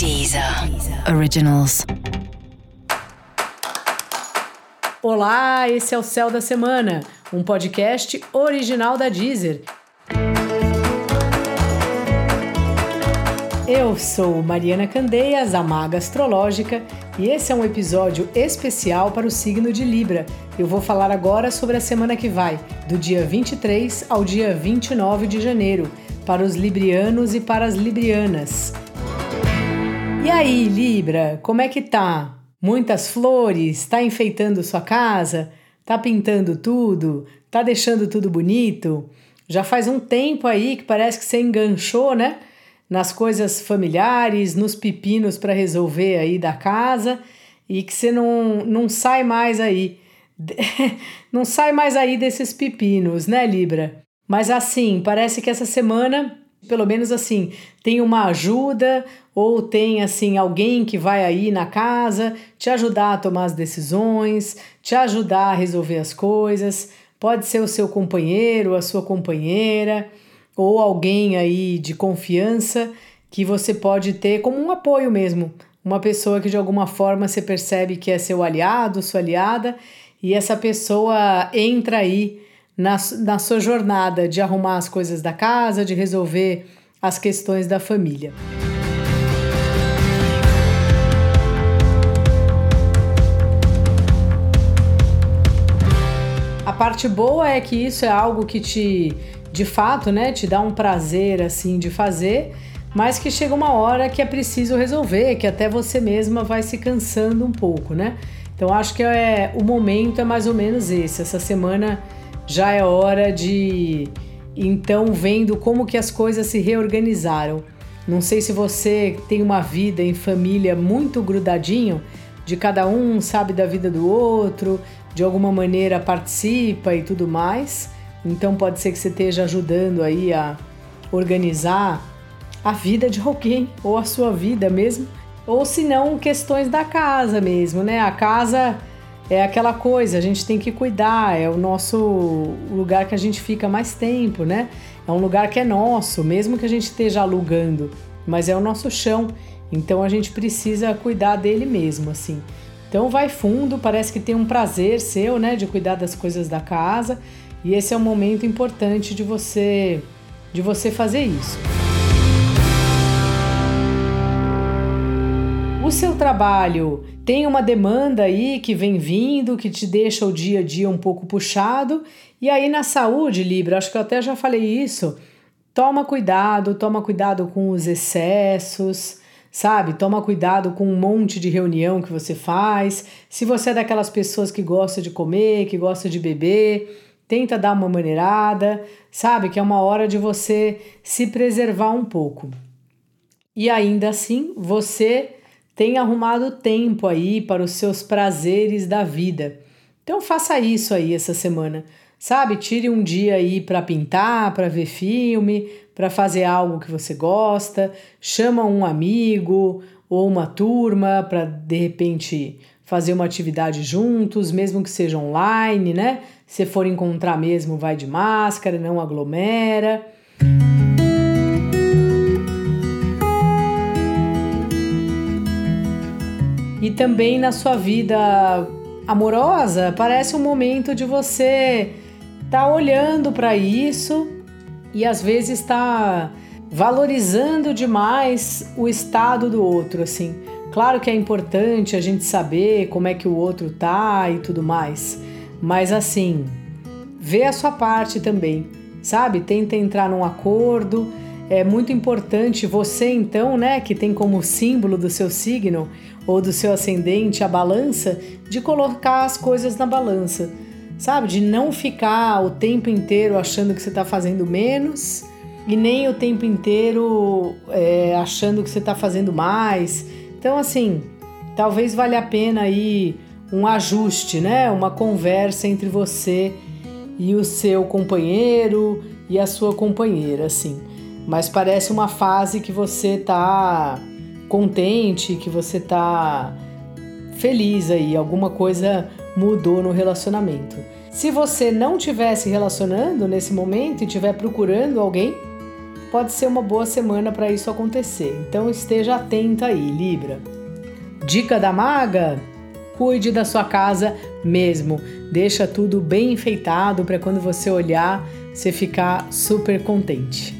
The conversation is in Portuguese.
Deezer Originals. Olá, esse é o Céu da Semana, um podcast original da Deezer. Eu sou Mariana Candeias, a Maga Astrológica, e esse é um episódio especial para o signo de Libra. Eu vou falar agora sobre a semana que vai, do dia 23 ao dia 29 de janeiro, para os librianos e para as librianas. E aí, Libra, como é que tá? Muitas flores? Tá enfeitando sua casa? Tá pintando tudo? Tá deixando tudo bonito? Já faz um tempo aí que parece que você enganchou, né? Nas coisas familiares, nos pepinos para resolver aí da casa e que você não, não sai mais aí. não sai mais aí desses pepinos, né, Libra? Mas assim, parece que essa semana pelo menos assim, tem uma ajuda ou tem assim alguém que vai aí na casa te ajudar a tomar as decisões, te ajudar a resolver as coisas. Pode ser o seu companheiro, a sua companheira ou alguém aí de confiança que você pode ter como um apoio mesmo, uma pessoa que de alguma forma você percebe que é seu aliado, sua aliada, e essa pessoa entra aí na, na sua jornada de arrumar as coisas da casa, de resolver as questões da família. A parte boa é que isso é algo que te, de fato, né, te dá um prazer assim de fazer, mas que chega uma hora que é preciso resolver, que até você mesma vai se cansando um pouco, né? Então acho que é o momento é mais ou menos esse. Essa semana já é hora de então vendo como que as coisas se reorganizaram. Não sei se você tem uma vida em família muito grudadinho, de cada um sabe da vida do outro, de alguma maneira participa e tudo mais. Então pode ser que você esteja ajudando aí a organizar a vida de alguém ou a sua vida mesmo, ou se não questões da casa mesmo, né? A casa é aquela coisa, a gente tem que cuidar, é o nosso lugar que a gente fica mais tempo, né? É um lugar que é nosso, mesmo que a gente esteja alugando, mas é o nosso chão, então a gente precisa cuidar dele mesmo, assim. Então vai fundo, parece que tem um prazer seu, né, de cuidar das coisas da casa, e esse é um momento importante de você de você fazer isso. O seu trabalho tem uma demanda aí que vem vindo, que te deixa o dia a dia um pouco puxado, e aí na saúde, Libra, acho que eu até já falei isso, toma cuidado, toma cuidado com os excessos, sabe? Toma cuidado com um monte de reunião que você faz. Se você é daquelas pessoas que gosta de comer, que gosta de beber, tenta dar uma maneirada, sabe? Que é uma hora de você se preservar um pouco. E ainda assim, você tem arrumado tempo aí para os seus prazeres da vida. Então faça isso aí essa semana. Sabe, tire um dia aí para pintar, para ver filme, para fazer algo que você gosta, chama um amigo ou uma turma para de repente fazer uma atividade juntos, mesmo que seja online, né? Se for encontrar mesmo, vai de máscara, não aglomera. E também na sua vida amorosa, parece um momento de você estar tá olhando para isso e às vezes está valorizando demais o estado do outro, assim. Claro que é importante a gente saber como é que o outro tá e tudo mais, mas assim, vê a sua parte também, sabe? Tenta entrar num acordo. É muito importante você então, né, que tem como símbolo do seu signo ou do seu ascendente a balança, de colocar as coisas na balança, sabe? De não ficar o tempo inteiro achando que você está fazendo menos e nem o tempo inteiro é, achando que você está fazendo mais. Então, assim, talvez valha a pena aí um ajuste, né? Uma conversa entre você e o seu companheiro e a sua companheira, assim. Mas parece uma fase que você tá contente, que você tá feliz aí, alguma coisa mudou no relacionamento. Se você não estiver se relacionando nesse momento e estiver procurando alguém, pode ser uma boa semana para isso acontecer. Então esteja atenta aí, Libra. Dica da maga: cuide da sua casa mesmo. Deixa tudo bem enfeitado para quando você olhar, você ficar super contente.